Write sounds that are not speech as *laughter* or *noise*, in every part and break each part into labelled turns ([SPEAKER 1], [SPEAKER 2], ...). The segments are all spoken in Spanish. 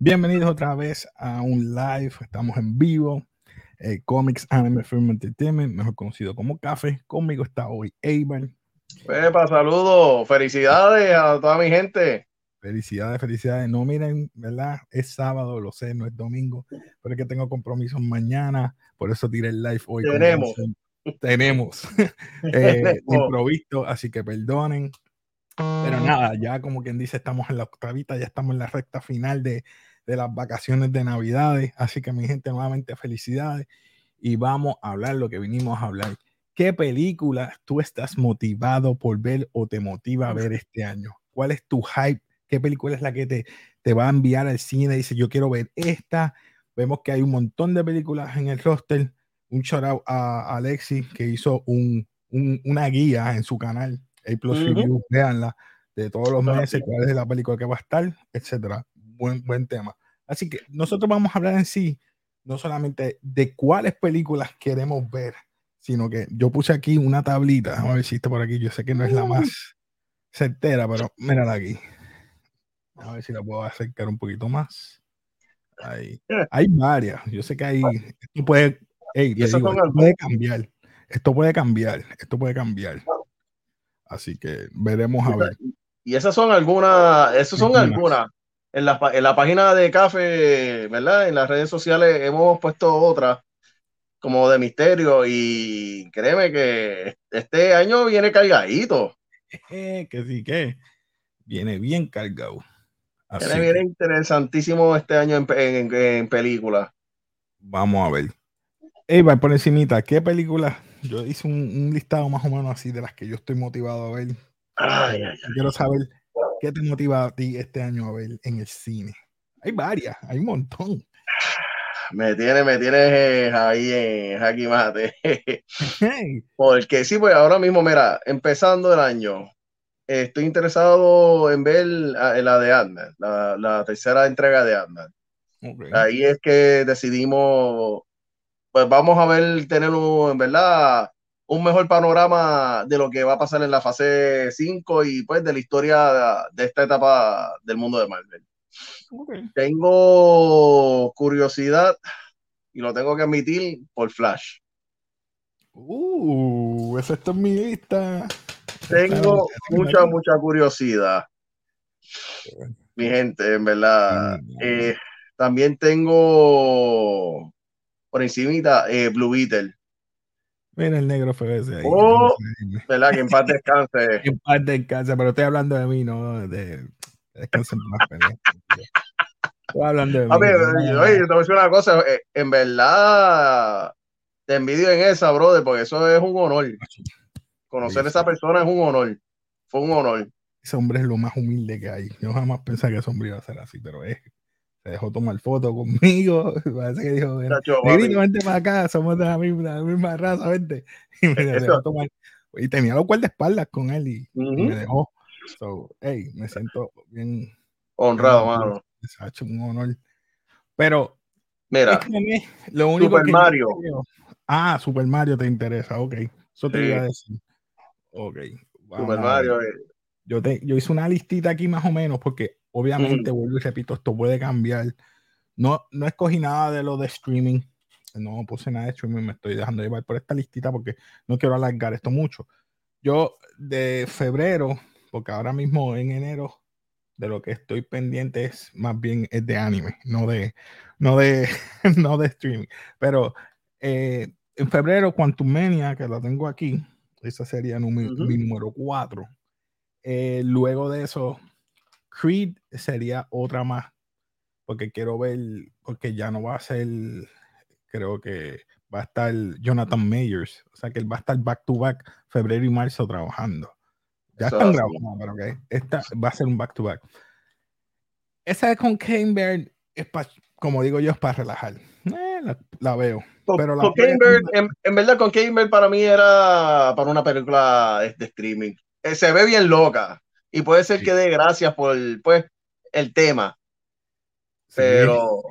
[SPEAKER 1] Bienvenidos otra vez a un live. Estamos en vivo. Eh, Comics Anime Film Entertainment, mejor conocido como Café. Conmigo está hoy Eibar.
[SPEAKER 2] Pepa, saludos. Felicidades a toda mi gente.
[SPEAKER 1] Felicidades, felicidades. No miren, ¿verdad? Es sábado, lo sé, no es domingo, pero es que tengo compromisos mañana, por eso tiré el live hoy.
[SPEAKER 2] Tenemos.
[SPEAKER 1] Tenemos. *laughs* *laughs* eh, improvisto, así que perdonen. Pero nada, ya como quien dice, estamos en la octavita, ya estamos en la recta final de, de las vacaciones de Navidades. Así que mi gente, nuevamente felicidades. Y vamos a hablar lo que vinimos a hablar. ¿Qué película tú estás motivado por ver o te motiva a ver este año? ¿Cuál es tu hype? ¿Qué película es la que te, te va a enviar al cine? Dice, yo quiero ver esta. Vemos que hay un montón de películas en el roster. Un shout out a Alexi que hizo un, un, una guía en su canal a Plus
[SPEAKER 2] Ujú.
[SPEAKER 1] Review, véanla, de todos los meses, cuál es la película que va a estar, etcétera. Buen, buen tema. Así que nosotros vamos a hablar en sí, no solamente de cuáles películas queremos ver, sino que yo puse aquí una tablita, vamos a ver si está por aquí, yo sé que no es la más certera, pero mírala aquí. A ver si la puedo acercar un poquito más. Ahí. Hay varias, yo sé que hay, esto puede, ey,
[SPEAKER 2] Y
[SPEAKER 1] te
[SPEAKER 2] esas
[SPEAKER 1] digo, esto puede cambiar, esto puede cambiar, esto puede cambiar. Así que veremos a ver.
[SPEAKER 2] Y esas son algunas, esas son
[SPEAKER 1] Algunas.
[SPEAKER 2] En la, en la página de Café, ¿verdad? En las redes sociales hemos puesto otras como de misterio y créeme que este año viene cargadito.
[SPEAKER 1] Eh, que sí que viene bien cargado. Así
[SPEAKER 2] Viene,
[SPEAKER 1] que
[SPEAKER 2] interesantísimo este año en, en, en películas.
[SPEAKER 1] vamos a ver. Ey, va por encimita, ¿qué película? Yo hice un, un listado más o menos así de las que yo estoy motivado a ver.
[SPEAKER 2] Ay, ay,
[SPEAKER 1] Yo Quiero saber qué te motiva a ti este año a ver en el cine. Hay varias, hay un montón.
[SPEAKER 2] me tiene, me tienes eh, ahí en jaque mate.
[SPEAKER 1] Hey,
[SPEAKER 2] Porque sí, pues ahora mismo, mira, empezando el año, estoy interesado en ver la de Ant-Man, la, la tercera entrega de Ant-Man.
[SPEAKER 1] ok.
[SPEAKER 2] Ahí es que decidimos, pues vamos a ver, tener un, en verdad, un mejor panorama de lo que va a pasar en la fase 5 y pues de la historia de, esta etapa del mundo de Marvel. Tengo curiosidad, y lo tengo que admitir, por Flash.
[SPEAKER 1] Uh, esa está en mi lista.
[SPEAKER 2] Tengo mucha, mucha curiosidad. Mi gente, en verdad. Eh, también tengo por encimita eh, Blue Beetle,
[SPEAKER 1] Mira el negro fue ese ahí.
[SPEAKER 2] Oh. ¿verdad? Que en paz descanse. *laughs*
[SPEAKER 1] En paz descansa, pero estoy hablando de mí, no de descansa en paz, pendiente. Estoy hablando de mí.
[SPEAKER 2] A ver, oye, te voy a decir una cosa. eh, En verdad, te envidio en esa, brother, porque eso es un honor. Conocer a esa persona es un honor. Fue un honor.
[SPEAKER 1] Ese hombre es lo más humilde que hay. Yo jamás pensé que ese hombre iba a ser así, pero es. Se dejó tomar foto conmigo. *laughs* Parece que dijo, "Ven,
[SPEAKER 2] Chacho,
[SPEAKER 1] Negrito, vente para acá, somos de la misma, la misma raza, vente. *laughs* Y me dejó tomar. Y tenía los guardaespaldas con él y, y
[SPEAKER 2] Ujú.
[SPEAKER 1] me dejó. So, hey, me siento bien.
[SPEAKER 2] Honrado,
[SPEAKER 1] bien
[SPEAKER 2] mano.
[SPEAKER 1] Se ha hecho un honor. Pero
[SPEAKER 2] Mira,
[SPEAKER 1] es que lo único
[SPEAKER 2] Super
[SPEAKER 1] que
[SPEAKER 2] Mario.
[SPEAKER 1] creo- ah, Super Mario te interesa, ok. Eso te
[SPEAKER 2] Sí.
[SPEAKER 1] iba a decir. Ok.
[SPEAKER 2] Super Mario. eh,
[SPEAKER 1] Yo, te, yo hice una listita aquí más o menos porque obviamente, vuelvo y repito, esto puede cambiar. No, no escogí nada de lo de streaming. No puse nada de streaming, me estoy dejando llevar por esta listita porque no quiero alargar esto mucho. Yo de febrero, porque ahora mismo en enero de lo que estoy pendiente es más bien es de anime, no de, no de, *laughs* no de streaming. Pero eh, en febrero, Quantum Mania, que la tengo aquí, esa sería numi-
[SPEAKER 2] Ujú.
[SPEAKER 1] mi número 4. luego de eso, Creed sería otra más, porque quiero ver, porque ya no va a ser, creo que va a estar Jonathan Mayers, o sea que él va a estar back to back febrero y marzo trabajando. Ya
[SPEAKER 2] Eso
[SPEAKER 1] están grabando, pero que esta va a ser un back to back. Esa con Kane Bear es para, como digo yo, es para relajar. Eh, la, la veo.
[SPEAKER 2] Con,
[SPEAKER 1] Pero la
[SPEAKER 2] con Bird, en, en verdad, con Bird para mí era para una película de streaming. Eh, se ve bien loca y puede ser
[SPEAKER 1] Sí.
[SPEAKER 2] que dé gracias por pues, el tema,
[SPEAKER 1] Sí.
[SPEAKER 2] pero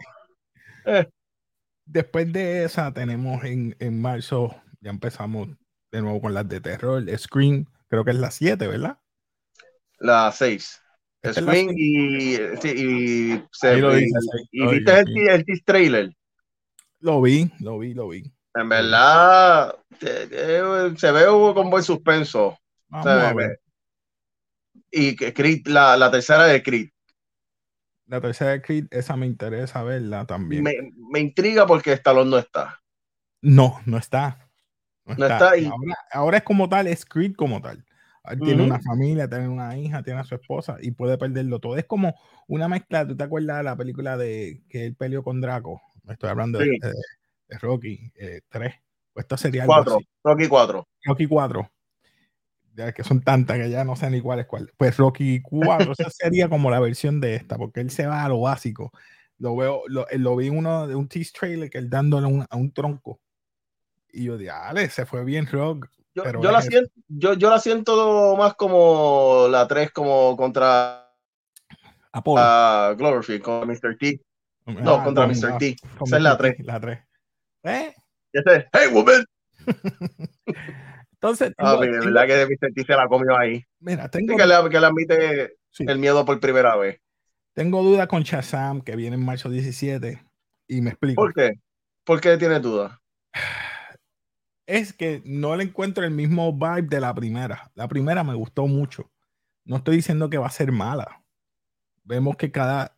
[SPEAKER 1] Después de esa, tenemos en, en marzo, ya empezamos de nuevo con las de terror. Scream, creo que es la 7, ¿verdad?
[SPEAKER 2] la 6. Swing y, y, se, lo y, y viste el, el tease trailer.
[SPEAKER 1] Lo vi, lo vi, lo vi.
[SPEAKER 2] En verdad, se ve con buen suspenso. Vamos a ver. Y Creed, la, la tercera de Creed.
[SPEAKER 1] La tercera de Creed, esa me interesa verla también.
[SPEAKER 2] Me, me intriga porque Stallone no está.
[SPEAKER 1] No, no está. No, está. Ahora, es como tal, es Creed como tal. Tiene una familia, tiene una hija, tiene a su esposa y puede perderlo todo. Es como una mezcla. ¿Tú te acuerdas de la película de que él peleó con Draco? Estoy hablando de, Rocky 3. Eh, pues esto sería
[SPEAKER 2] 4. Rocky 4.
[SPEAKER 1] Rocky 4 que son tantas que ya no sé ni cuál es cuál. Pues Rocky 4, esa *laughs* sería como la versión de esta, porque él se va a lo básico. Lo veo, lo, eh, lo vi uno de un tease trailer que él dándole a un tronco. Y yo dije, dale, se fue bien Rock.
[SPEAKER 2] Yo, yo la siento, yo, yo, la siento más como la 3 como contra
[SPEAKER 1] Apolo.
[SPEAKER 2] Uh, Gloverfield, con Mr. T. No, ah, contra Mr. T. Esa es la 3.
[SPEAKER 1] La 3. ¿Eh?
[SPEAKER 2] hey, woman. *laughs*
[SPEAKER 1] Entonces,
[SPEAKER 2] ah, tengo, verdad que Mr. T se la comió ahí.
[SPEAKER 1] Mira, tengo
[SPEAKER 2] que le, que le admite el miedo por primera vez.
[SPEAKER 1] Tengo duda con Shazam, que viene en marzo 17, y me explico.
[SPEAKER 2] ¿Por qué? ¿Por qué tienes duda?
[SPEAKER 1] Es que no le encuentro el mismo vibe de la primera. La primera me gustó mucho. No estoy diciendo que va a ser mala. Vemos que cada,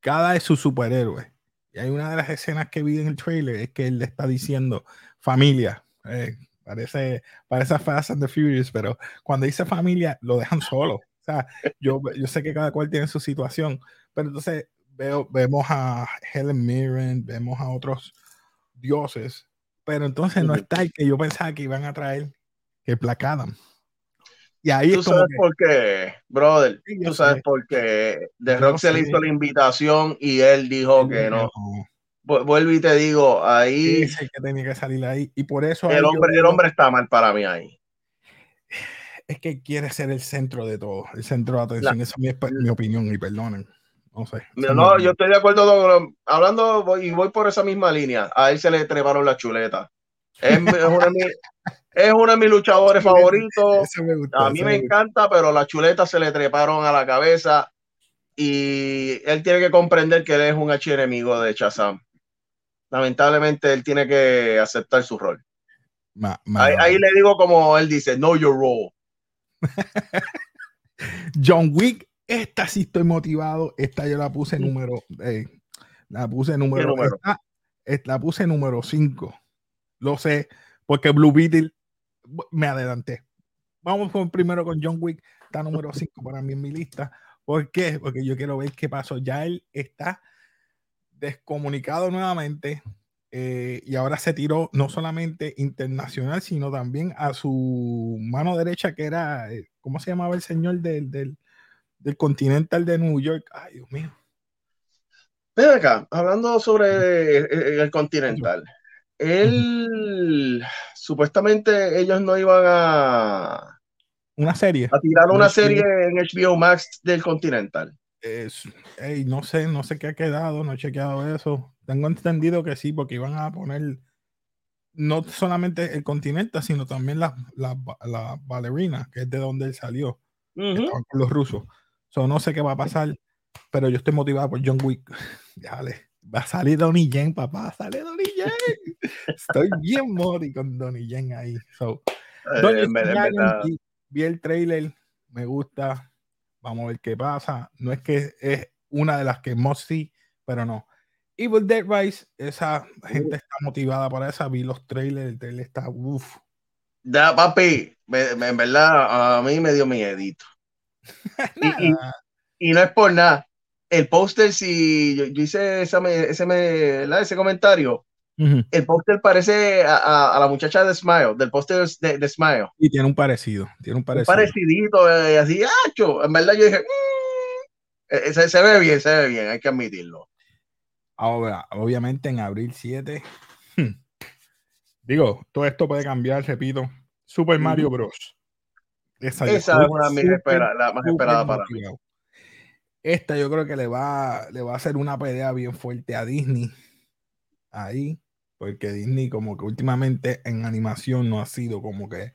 [SPEAKER 1] cada es su superhéroe. Y hay una de las escenas que vi en el trailer, es que él le está diciendo, familia, eh, Parece, parece Fast and the Furious, pero cuando dice familia, lo dejan solo. O sea, yo, yo sé que cada cual tiene su situación, pero entonces veo, vemos a Helen Mirren, vemos a otros dioses, pero entonces no está el que yo pensaba que iban a traer, que placadan.
[SPEAKER 2] Y ahí ¿Tú sabes por qué, brother? Tú sabes por qué. The Rock se le hizo la invitación y él dijo que no vuelvo y te digo, ahí.
[SPEAKER 1] El que tenía que salir ahí. Y por eso.
[SPEAKER 2] El hombre, el hombre está mal para mí ahí.
[SPEAKER 1] Es que quiere ser el centro de todo, el centro de atención. Esa es mi, opinión, y perdonen. No sé.
[SPEAKER 2] No, yo estoy de acuerdo. hablando y voy por esa misma línea. A él se le treparon las chuletas. Es, uno, de mis, es uno de mis luchadores *laughs* favoritos. a mí me encanta, pero las chuletas se le treparon a la cabeza. Y él tiene que comprender que él es un archienemigo de Chazam lamentablemente él tiene que aceptar su rol. ahí, le digo como él dice, know your role. *laughs*
[SPEAKER 1] John Wick, esta sí estoy motivado. Esta yo la puse número, eh, la puse número, la puse número 5. Lo sé, porque Blue Beetle me adelanté. Vamos primero con John Wick, está número 5 para mí en mi lista. ¿Por qué? Porque yo quiero ver qué pasó. Ya él está descomunicado nuevamente eh, y ahora se tiró no solamente internacional, sino también a su mano derecha, que era, eh, ¿cómo se llamaba el señor del, del, del Continental de New York? Ay, Dios mío.
[SPEAKER 2] Ven acá, hablando sobre eh, el, Continental. Él, supuestamente ellos no iban a...
[SPEAKER 1] Una serie.
[SPEAKER 2] A tirar una serie en HBO Max del Continental
[SPEAKER 1] no sé, no sé qué ha quedado, no he chequeado eso. Tengo entendido que sí, porque iban a poner no solamente el continente, sino también la, la, la ballerina, que es de donde él salió, con los rusos. So, no sé qué va a pasar, pero yo estoy motivado por John Wick. *laughs* Dale, va a salir Donnie Yen, papá, sale Donnie Yen. *laughs* Estoy bien mori con Donnie Yen ahí. So, eh, vi el trailer, me gusta, Vamos a ver qué pasa. No es que es una de las que must see, pero no. Evil Dead Rise, esa gente está motivada para esa. Vi los trailers, el trailer está uff.
[SPEAKER 2] Ya, papi, en verdad a mí me dio miedito. *laughs* y, y, no es por nada. El póster, si yo, hice ese, ese comentario, el póster parece a, la muchacha de Smile, del póster de, de, Smile.
[SPEAKER 1] Y tiene un parecido, tiene un parecido.
[SPEAKER 2] Un parecidito, eh, así, En verdad yo dije, mm". e, e, se, ve bien, se ve bien, hay que admitirlo.
[SPEAKER 1] Ahora, obviamente en abril 7, hmm, digo, todo esto puede cambiar, repito. Super Mario Bros.
[SPEAKER 2] Esa, es una la más esperada para mí.
[SPEAKER 1] Esta yo creo que le va, le va a hacer una pelea bien fuerte a Disney. Ahí porque Disney como que últimamente en animación no ha sido como que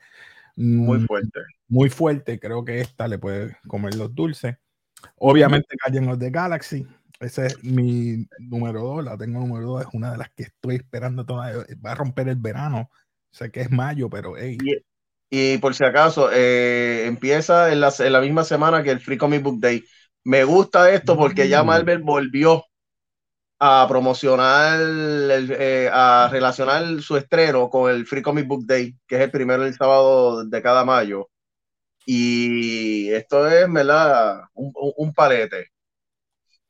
[SPEAKER 2] muy fuerte.
[SPEAKER 1] Muy fuerte, creo que esta le puede comer los dulces. Obviamente Guardians of the Galaxy, ese es mi número dos, la tengo número dos, es una de las que estoy esperando todavía, va a romper el verano, sé que es mayo, pero hey.
[SPEAKER 2] Y, por si acaso, eh, empieza en la, en la, misma semana que el Free Comic Book Day. Me gusta esto porque ya mm. Marvel volvió a promocionar, eh, a relacionar su estreno con el Free Comic Book Day, que es el primero del sábado de cada mayo. Y esto es, ¿verdad? Un, un palete.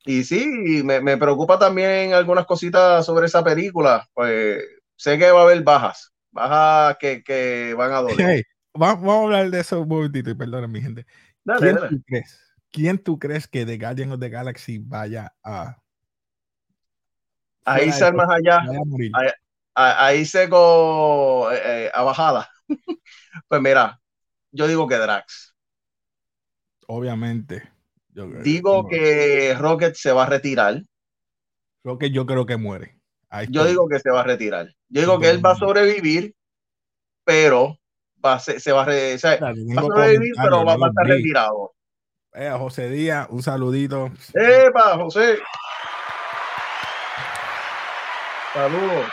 [SPEAKER 2] Y sí, me, me, preocupa también algunas cositas sobre esa película. Pues sé que va a haber bajas, bajas que, que van a doler.
[SPEAKER 1] vamos, a hablar de eso un momentito y perdón, mi gente. ¿Quién, Tú crees, ¿Quién tú crees que The Guardian of the Galaxy vaya a
[SPEAKER 2] ahí se más allá, ahí, se go eh, eh, a bajada. *laughs* pues mira, yo digo que Drax.
[SPEAKER 1] Obviamente.
[SPEAKER 2] digo que Rocket se va a retirar.
[SPEAKER 1] Rocket yo creo que muere.
[SPEAKER 2] yo digo que se va a retirar. Yo digo que él va a sobrevivir, pero va a, se, va a, sobrevivir, pero va, a estar retirado.
[SPEAKER 1] Eh, José Díaz, un saludito.
[SPEAKER 2] ¡Epa, José! Saludos.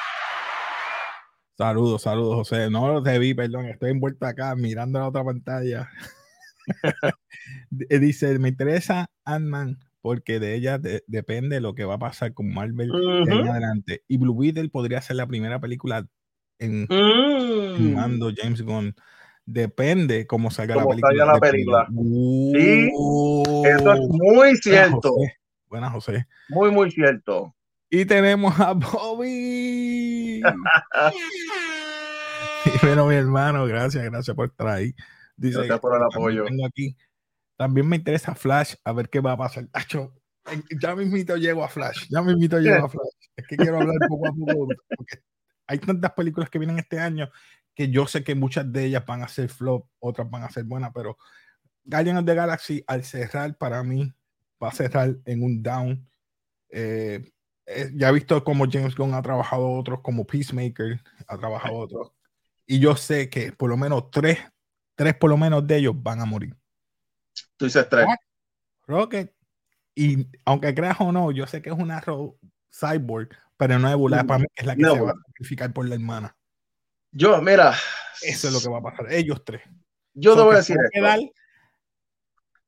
[SPEAKER 1] Saludos, saludos, José. No te vi, perdón, estoy envuelto acá mirando la otra pantalla. *laughs* Dice, me interesa Ant-Man porque de ella depende lo que va a pasar con Marvel en adelante. Y Blue Beetle podría ser la primera película en mm. mando James Gunn. Depende cómo salga la película.
[SPEAKER 2] la película. sí, eso es muy cierto.
[SPEAKER 1] Buenas, José.
[SPEAKER 2] Muy, muy cierto.
[SPEAKER 1] Y tenemos a Bobby. *laughs* bueno, mi hermano, gracias, gracias por estar ahí.
[SPEAKER 2] Dice, gracias por el apoyo.
[SPEAKER 1] aquí. También me interesa Flash, a ver qué va a pasar. ya mismito llego a Flash, ya mismito llego a Flash. Es que quiero hablar poco a poco, porque hay tantas películas que vienen este año que yo sé que muchas de ellas van a ser flop, otras van a ser buenas, pero Guardians of the Galaxy al cerrar para mí va a cerrar en un down. Eh, eh, ya he visto cómo James Gunn ha trabajado otros, como Peacemaker, ha trabajado otros. Y yo sé que por lo menos tres, tres por lo menos de ellos van a morir.
[SPEAKER 2] Tú dices tres.
[SPEAKER 1] Rocket. Y aunque creas o no, yo sé que es una cyborg, pero no es Bula, para mí es la que se va a sacrificar por la hermana.
[SPEAKER 2] Yo, mira.
[SPEAKER 1] Eso es lo que va a pasar. Ellos tres.
[SPEAKER 2] Yo te voy a decir.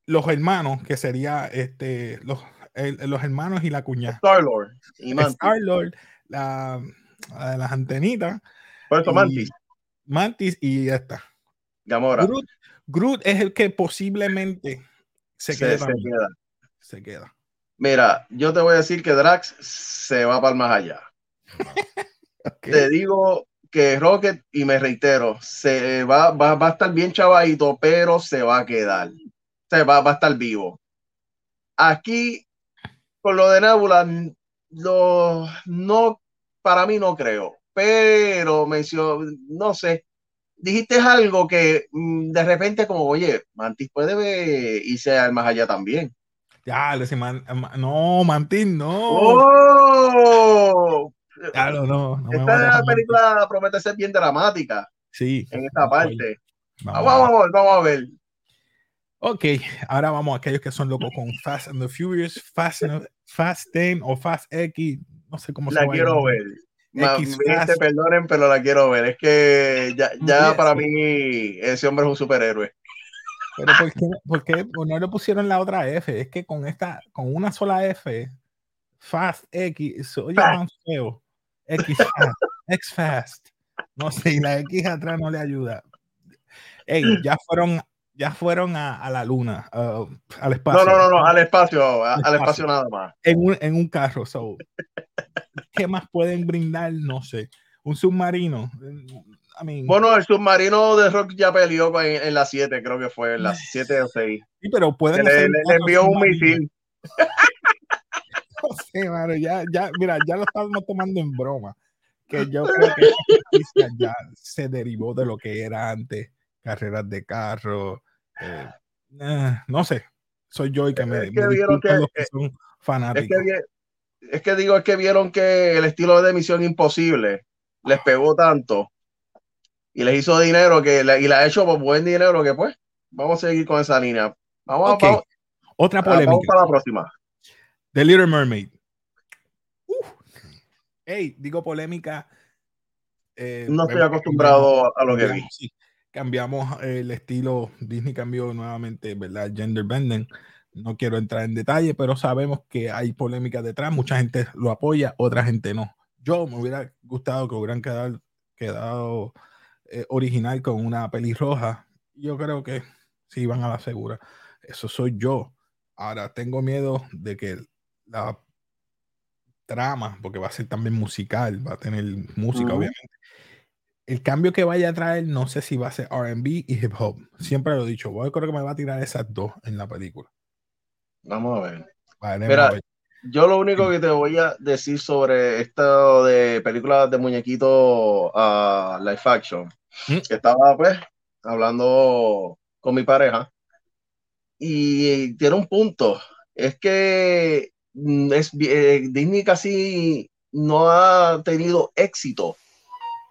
[SPEAKER 1] los hermanos, que sería este, los los hermanos y la cuñada.
[SPEAKER 2] Star-Lord.
[SPEAKER 1] Y Star-Lord, la, las antenitas.
[SPEAKER 2] Por eso Mantis.
[SPEAKER 1] Mantis y esta.
[SPEAKER 2] Gamora.
[SPEAKER 1] Groot, es el que posiblemente se, queda, se, queda.
[SPEAKER 2] Mira, yo te voy a decir que Drax se va para más allá. *laughs* Te digo que Rocket, y me reitero, se va, va, va, a estar bien chavadito, pero se va a quedar. Se va, va a estar vivo. Aquí con lo de Nebula, lo, no, para mí no creo, pero mencionó, no sé, dijiste algo que mm, de repente como, oye, Mantis puede irse al más allá también.
[SPEAKER 1] Ya, le man, no, Mantis, no.
[SPEAKER 2] ¡Oh!
[SPEAKER 1] Ya, no, no,
[SPEAKER 2] Esta película promete ser bien dramática.
[SPEAKER 1] Sí.
[SPEAKER 2] En esta parte. Vamos, vamos, vamos a ver.
[SPEAKER 1] Ok, ahora vamos a aquellos que son locos con Fast and the Furious, Fast, Fast 10 o Fast X, no sé cómo
[SPEAKER 2] se llama. La quiero ver. X Ma, perdonen, pero la quiero ver. Es que ya, ya para mí ese hombre es un superhéroe.
[SPEAKER 1] Pero ¿por qué, por qué no le pusieron la otra F? Es que con esta, con una sola F, Fast X, oye tan feo. X Fast, X Fast. No sé, y la X atrás no le ayuda. Ey, ya fueron ya fueron a, la luna, al espacio.
[SPEAKER 2] No, no, no, al espacio, al espacio, nada más.
[SPEAKER 1] En un, en un carro. So. ¿Qué más pueden brindar? No sé. Un submarino.
[SPEAKER 2] bueno, el submarino de Rock ya peleó en, en la 7, creo que fue, en la 7 o 6.
[SPEAKER 1] Sí, pero pueden.
[SPEAKER 2] Le, le, envió un misil. *laughs*
[SPEAKER 1] no sé, mano, ya, ya, mira, ya lo estamos tomando en broma. Que yo *laughs* creo que ya se derivó de lo que era antes carreras de carro, eh, eh, no sé, soy yo y que me,
[SPEAKER 2] es que vieron que, son fanáticos. Es que, digo, es que vieron que el estilo de Misión Imposible les pegó tanto y les hizo dinero que y la ha hecho por buen dinero que pues vamos a seguir con esa línea. Vamos,
[SPEAKER 1] Otra polémica.
[SPEAKER 2] vamos para la próxima.
[SPEAKER 1] The Little Mermaid. Hey, digo polémica.
[SPEAKER 2] Eh, no estoy acostumbrado a lo que vi.
[SPEAKER 1] Cambiamos el estilo, Disney cambió nuevamente, ¿verdad? Gender bending. No quiero entrar en detalle, pero sabemos que hay polémica detrás. Mucha gente lo apoya, otra gente no. Yo me hubiera gustado que hubieran quedado, quedado eh, original con una pelirroja. Yo creo que sí van a la segura. Eso soy yo. Ahora tengo miedo de que la trama, porque va a ser también musical, va a tener música, obviamente. El cambio que vaya a traer, no sé si va a ser RB y hip hop. Siempre lo he dicho, voy, creo que me va a tirar esas dos en la película.
[SPEAKER 2] Vamos a ver. Mira, yo lo único que te voy a decir sobre esto de películas de muñequito a uh, live action, ¿Mm? estaba pues hablando con mi pareja y tiene un punto, es que mm, es, eh, Disney casi no ha tenido éxito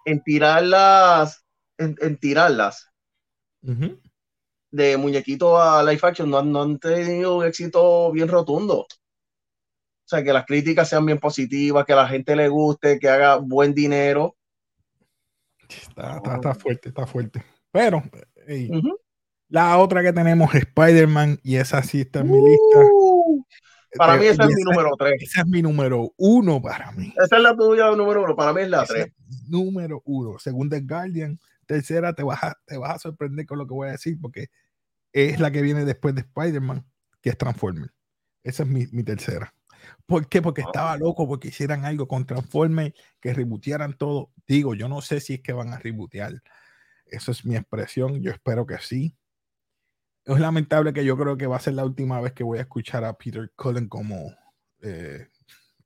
[SPEAKER 2] en tirarlas, en, tirarlas de muñequito a live action, no, no han tenido un éxito bien rotundo. O sea, que las críticas sean bien positivas, que a la gente le guste, que haga buen dinero.
[SPEAKER 1] Está, fuerte, está fuerte. Pero, la otra que tenemos es Spider-Man y esa sí está en mi lista.
[SPEAKER 2] Para mí esa es mi número 3.
[SPEAKER 1] Esa es mi número 1 para mí.
[SPEAKER 2] Esa es la tuya número 1, para mí es la 3.
[SPEAKER 1] Número 1. Según The Guardian, tercera te vas, a, te vas a sorprender con lo que voy a decir porque es la que viene después de Spider-Man, que es Transformer. Esa es mi, mi tercera. ¿Por qué? Porque estaba loco porque hicieran algo con Transformers, que rebootearan todo. Digo, yo no sé si es que van a rebootear. Esa es mi expresión. Yo espero que sí. Es lamentable que yo creo que va a ser la última vez que voy a escuchar a Peter Cullen como eh,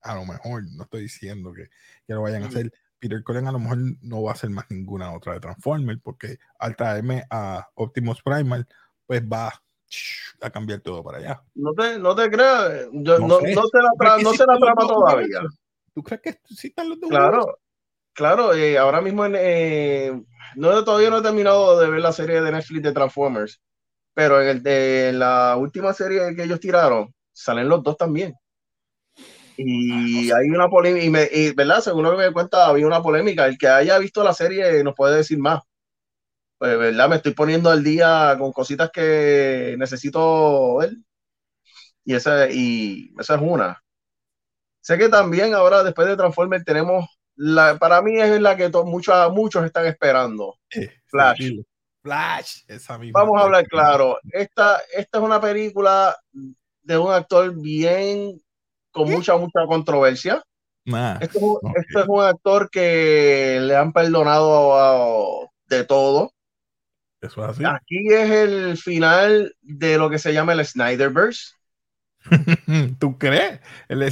[SPEAKER 1] a lo mejor, no estoy diciendo que, que lo vayan a hacer. Peter Cullen a lo mejor no va a hacer más ninguna otra de Transformers porque al traerme a Optimus Primal, pues va a cambiar todo para allá.
[SPEAKER 2] No te, no te creas, no, no, se la, no se la trama todavía.
[SPEAKER 1] ¿Tú crees que sí están los dos?
[SPEAKER 2] Claro, claro, eh, ahora mismo eh, no, todavía no he terminado de ver la serie de Netflix de Transformers, pero en, el de, la última serie que ellos tiraron, salen los dos también. Y hay una polémica, y, ¿verdad? Según lo que me cuenta, había una polémica. El que haya visto la serie nos puede decir más. Pues, ¿verdad? Me estoy poniendo al día con cositas que necesito ver. Y esa, y esa es una. Sé que también ahora, después de Transformers, tenemos la, para mí es la que muchos, muchos están esperando. Flash.
[SPEAKER 1] Flash,
[SPEAKER 2] Vamos a hablar claro. Esta, esta es una película de un actor bien, con mucha, mucha controversia. esto, es un actor que le han perdonado de todo.
[SPEAKER 1] Eso es así.
[SPEAKER 2] Aquí es el final de lo que se llama el Snyderverse. *laughs*
[SPEAKER 1] ¿Tú crees? El,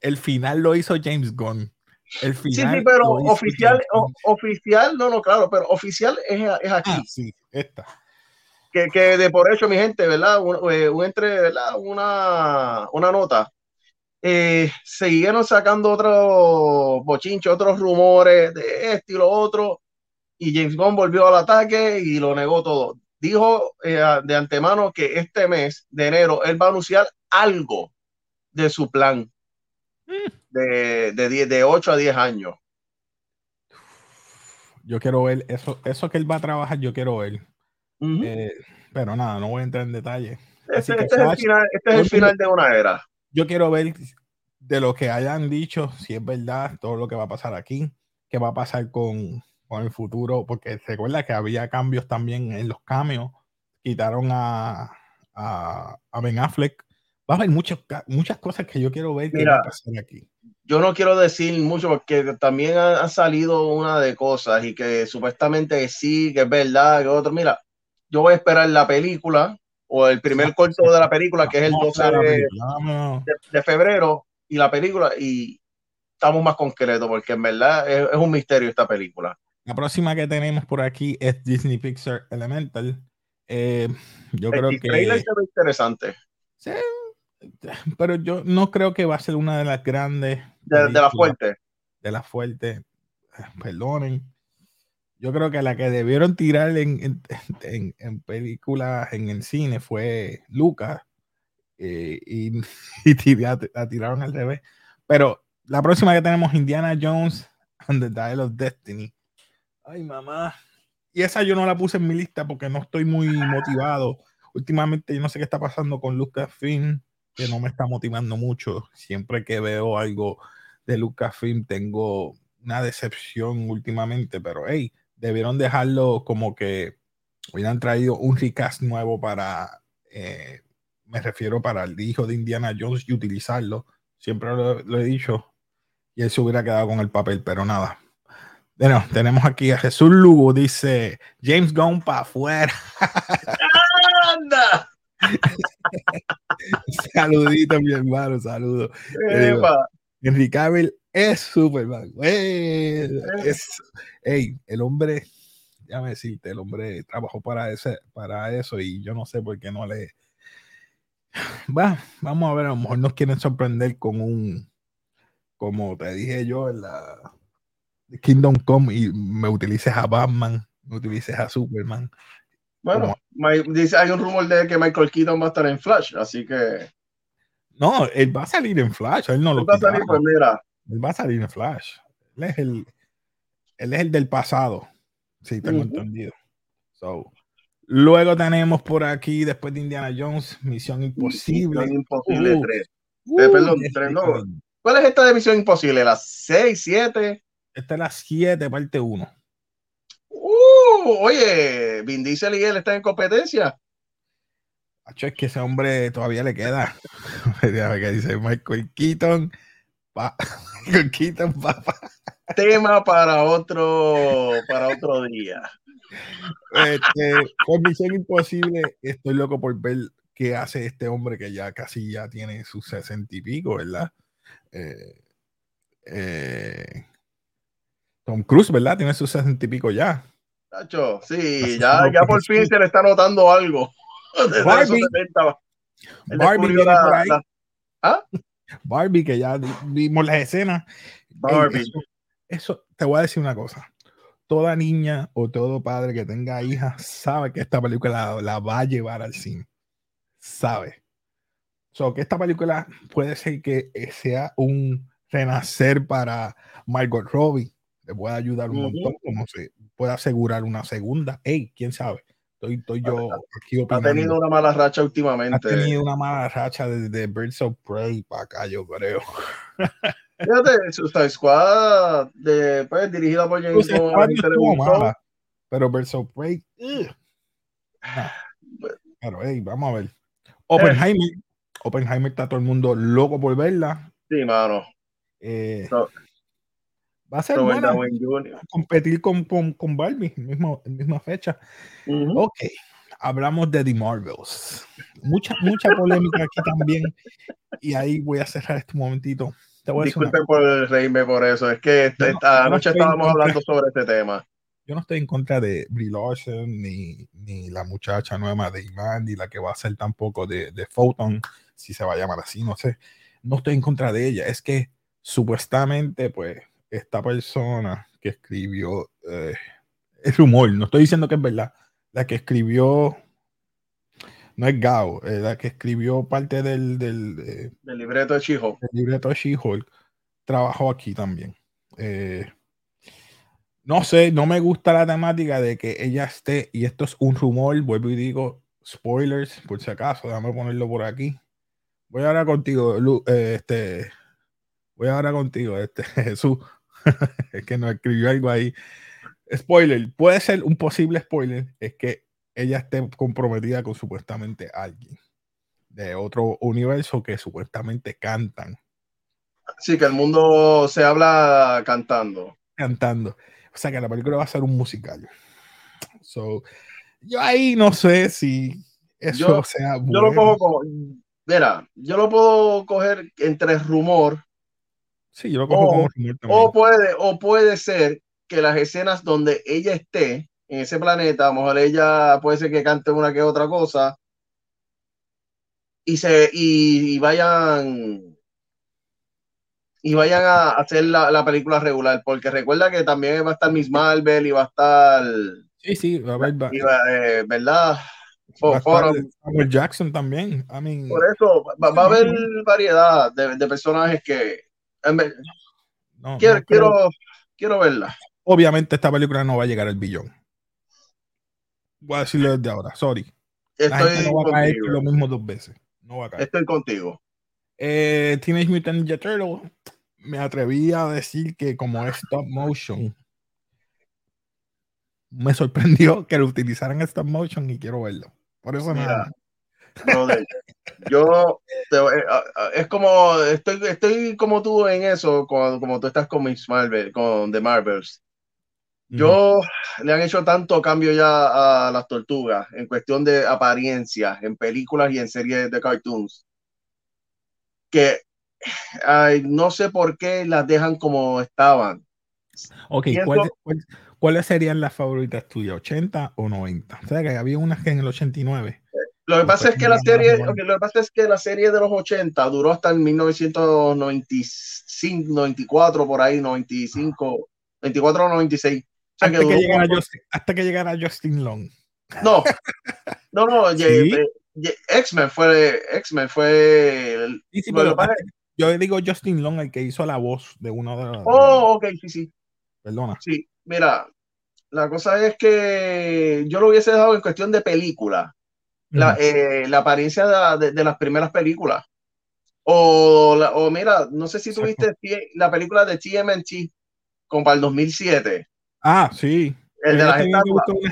[SPEAKER 1] el, final lo hizo James Gunn. El final
[SPEAKER 2] sí, sí, pero oficial, oficial, no, no, claro, pero oficial es, es aquí. Ah,
[SPEAKER 1] sí, esta.
[SPEAKER 2] Que, que, de por hecho, mi gente, ¿verdad? Un, eh, un entre, ¿verdad? Una, una nota. Eh, siguieron sacando otros bochinchos, otros rumores de esto y lo otro y James Gunn volvió al ataque y lo negó todo. Dijo eh, de antemano que este mes de enero él va a anunciar algo de su plan de, de, de 8 a 10 años.
[SPEAKER 1] Yo quiero ver eso, eso que él va a trabajar, yo quiero ver. Eh, pero nada, no voy a entrar en detalle.
[SPEAKER 2] Este, este, es, el final, este es el final de una era.
[SPEAKER 1] Yo quiero ver de lo que hayan dicho, si es verdad, todo lo que va a pasar aquí, qué va a pasar con, con el futuro, porque se recuerda que había cambios también en los cambios, quitaron a, a, Ben Affleck. Va a haber muchas, muchas cosas que yo quiero ver que va a pasar aquí.
[SPEAKER 2] Yo no quiero decir mucho porque también ha, salido una de cosas y que supuestamente sí, que es verdad, que otro. Mira, yo voy a esperar la película o el primer corto de la película, que es el 12 de, de, febrero, y la película, y estamos más concretos porque en verdad es un misterio esta película.
[SPEAKER 1] La próxima que tenemos por aquí es Disney Pixar Elemental. Eh, yo creo que.
[SPEAKER 2] es interesante.
[SPEAKER 1] Sí, *laughs* pero yo no creo que va a ser una de las grandes.
[SPEAKER 2] De, la fuerte.
[SPEAKER 1] De la fuerte. Perdonen. Yo creo que la que debieron tirar en, en, en, películas en el cine fue Lucas. eh, y, *laughs* y la, tiraron al revés. Pero la próxima que tenemos, Indiana Jones and the Dial of Destiny. Ay, mamá. Y esa yo no la puse en mi lista porque no estoy muy motivado. Últimamente yo no sé qué está pasando con Lucasfilm, que no me está motivando mucho. Siempre que veo algo de Lucasfilm tengo una decepción últimamente, pero hey, debieron dejarlo como que hubieran traído un recast nuevo para, eh, me refiero para el hijo de Indiana Jones y utilizarlo. Siempre lo, he dicho y él se hubiera quedado con el papel, pero nada. Bueno, tenemos aquí a Jesús Lugo, dice James Gunn para afuera. *laughs* ¡Anda! *laughs* Saludito, mi hermano, saludo. Henry Cavill es Superman. Eh. Es, hey, el hombre, déjame decirte, el hombre trabajó para, ese, para eso y yo no sé por qué no le. *sighs* Va, vamos a ver, a lo mejor nos quieren sorprender con un, como te dije yo en la Kingdom Come y me utilices a Batman, me utilices a Superman.
[SPEAKER 2] Bueno, dice, hay un rumor de que Michael Keaton va a estar en Flash, así que.
[SPEAKER 1] No, él va a salir en Flash, él no lo
[SPEAKER 2] va a salir, pues mira,
[SPEAKER 1] él va a salir en Flash. Él es el, él es el del pasado. Sí, tengo entendido. So, luego tenemos por aquí, después de Indiana Jones, Misión Imposible.
[SPEAKER 2] Misión Imposible 3. Uh, eh, perdón, 3 no. ¿Cuál es esta de Misión Imposible? ¿La 6, 7?
[SPEAKER 1] Esta es la 7, parte 1.
[SPEAKER 2] Uh, oye, Vin Diesel y él están en competencia.
[SPEAKER 1] Acho, es que ese hombre todavía le queda. *laughs* que dice Michael Keaton. *laughs*
[SPEAKER 2] Tema para otro, para otro día.
[SPEAKER 1] Este, con Misión Imposible, estoy loco por ver qué hace este hombre que ya casi ya tiene sus sesenta y pico, ¿verdad? Eh, eh, Tom Cruise, ¿verdad? Tiene sus sesenta y pico ya.
[SPEAKER 2] Tacho, sí, ya, ya por fin se le está notando algo. *laughs*
[SPEAKER 1] Barbie, Barbie ¿Ah? Barbie, que ya vimos las escenas. Barbie. Eso, te voy a decir una cosa. Toda niña o todo padre que tenga hija sabe que esta película la, va a llevar al cine. Sabe. So, que esta película puede ser que sea un renacer para Margot Robbie. Le puede ayudar un montón, como se puede asegurar una segunda. Hey, quién sabe. Estoy, yo
[SPEAKER 2] aquí opinando. Ha tenido una mala racha últimamente.
[SPEAKER 1] Ha tenido una mala racha desde Birds of Prey para acá, yo creo. *laughs*
[SPEAKER 2] Fíjate, Suicide Squad, de, pues, dirigida por James Bond,
[SPEAKER 1] pero Birds of Prey, pero, hey, vamos a ver. Oppenheimer, Oppenheimer está todo el mundo loco por verla.
[SPEAKER 2] Sí, mano.
[SPEAKER 1] Eh, Va a ser buena competir con, con, con Barbie, mismo, misma fecha. Ok, hablamos de The Marvels. Mucha, mucha polémica aquí también. Y ahí voy a cerrar este momentito.
[SPEAKER 2] Disculpe por reírme por eso. Es que esta, noche estábamos hablando sobre este tema.
[SPEAKER 1] Yo no estoy en contra de Brie Larson, ni, ni la muchacha nueva de Iman, ni la que va a ser tampoco de, de Photon, si se va a llamar así, no sé. No estoy en contra de ella. Es que supuestamente, pues, esta persona que escribió eh, el rumor, no estoy diciendo que es verdad, la que escribió, no es Gao, eh, la que escribió parte del, del,
[SPEAKER 2] eh, libreto de She-Hulk.
[SPEAKER 1] El libreto de She-Hulk, trabajó aquí también. no sé, no me gusta la temática de que ella esté, y esto es un rumor, vuelvo y digo, spoilers, por si acaso, déjame ponerlo por aquí. Voy ahora contigo, este, voy ahora contigo, este, *laughs* Jesús. *laughs* es que no escribió algo ahí. Spoiler, puede ser un posible spoiler, es que ella esté comprometida con supuestamente alguien de otro universo que supuestamente cantan.
[SPEAKER 2] Sí, que el mundo se habla cantando.
[SPEAKER 1] Cantando. O sea que la película va a ser un musical. So, yo ahí no sé si eso sea
[SPEAKER 2] Yo lo cojo como, mira, yo lo puedo coger entre rumor
[SPEAKER 1] Sí, yo lo cojo o,
[SPEAKER 2] como o puede, o puede ser que las escenas donde ella esté en ese planeta, a lo mejor ella puede ser que cante una que otra cosa y se y, vayan y vayan a hacer la, película regular, porque recuerda que también va a estar Miss Marvel y va a estar
[SPEAKER 1] sí, sí, va a
[SPEAKER 2] eh, ¿verdad?
[SPEAKER 1] Samuel Jackson también.
[SPEAKER 2] Por eso va, a haber variedad de, de personajes que. Quiero, quiero, quiero verla.
[SPEAKER 1] Obviamente, esta película no va a llegar al billón. Voy a decirlo desde ahora, sorry.
[SPEAKER 2] Estoy
[SPEAKER 1] no va a caer lo mismo dos veces. No va a caer.
[SPEAKER 2] Estoy contigo.
[SPEAKER 1] Eh, Teenage Mutant Ninja Turtle, me atreví a decir que como es stop motion, me sorprendió que lo utilizaran stop motion y quiero verlo. Por eso nada.
[SPEAKER 2] Yo eh, es como estoy, estoy como tú en eso, como, tú estás con Miss Marvel, con The Marvels. Yo le han hecho tanto cambio ya a las tortugas en cuestión de apariencia en películas y en series de cartoons que no sé por qué las dejan como estaban.
[SPEAKER 1] Ok, ¿cuáles serían las favoritas tuyas? ¿80 o 90? O sea, que había unas que en el 89.
[SPEAKER 2] Lo que pasa es que la serie, lo que pasa es que la serie de los 80 duró hasta el 1995, 94 por ahí, 95, 24 o 96.
[SPEAKER 1] hasta, que llegara Justin, hasta que llegara Justin Long.
[SPEAKER 2] No, no, no, *laughs* X-Men fue, X-Men fue.
[SPEAKER 1] yo digo Justin Long, el que hizo la voz de uno de los.
[SPEAKER 2] Oh, ok, sí, sí.
[SPEAKER 1] Perdona.
[SPEAKER 2] Sí, mira, la cosa es que yo lo hubiese dejado en cuestión de película. La, eh, la apariencia de, de, las primeras películas. O, o mira, no sé si tuviste la película de TMNT con para el 2007.
[SPEAKER 1] Ah, sí.
[SPEAKER 2] El de las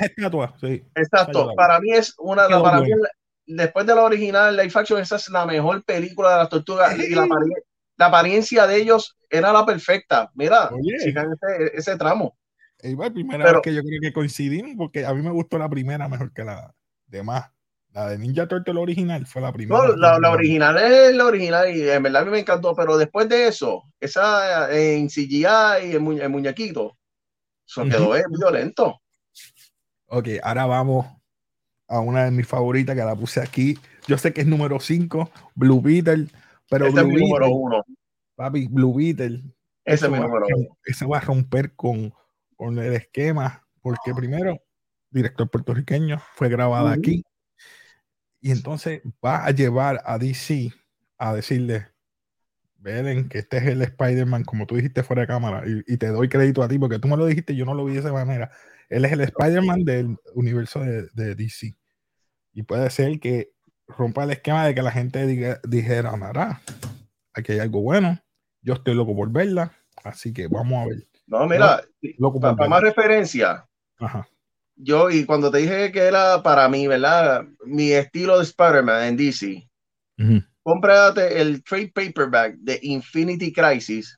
[SPEAKER 2] estatuas.
[SPEAKER 1] Sí.
[SPEAKER 2] Exacto. Para mí es una de para mí después de la original Life Action, esa es la mejor película de las tortugas. Y la, la, apariencia de ellos era la perfecta. Mira, ese, ese, tramo.
[SPEAKER 1] Es la primera vez que yo creo que coincidimos, porque a mí me gustó la primera mejor que la demás. La de Ninja Turtle original fue la primera.
[SPEAKER 2] No, la, original es la original y en verdad a mí me encantó, pero después de eso, esa en CGI y el, muñequito, eso quedó violento.
[SPEAKER 1] Ok, ahora vamos a una de mis favoritas que la puse aquí. Yo sé que es número 5, Blue Beetle, pero
[SPEAKER 2] este Blue es número 1.
[SPEAKER 1] Papi, Blue Beetle.
[SPEAKER 2] Ese es mi número 1.
[SPEAKER 1] Ese va a romper con, con el esquema, porque primero, director puertorriqueño, fue grabada aquí. Y entonces va a llevar a DC a decirle, ven que este es el Spider-Man, como tú dijiste fuera de cámara, y, te doy crédito a ti, porque tú me lo dijiste, yo no lo vi de esa manera. Él es el Spider-Man del universo de, de, DC. Y puede ser que rompa el esquema de que la gente diga, dijera, nada, aquí hay algo bueno, yo estoy loco por verla, así que vamos a ver.
[SPEAKER 2] No, mira, para, más referencia, yo y cuando te dije que era para mí, ¿verdad? Mi estilo de Spider-Man en DC, cómprate el trade paperback de Infinity Crisis,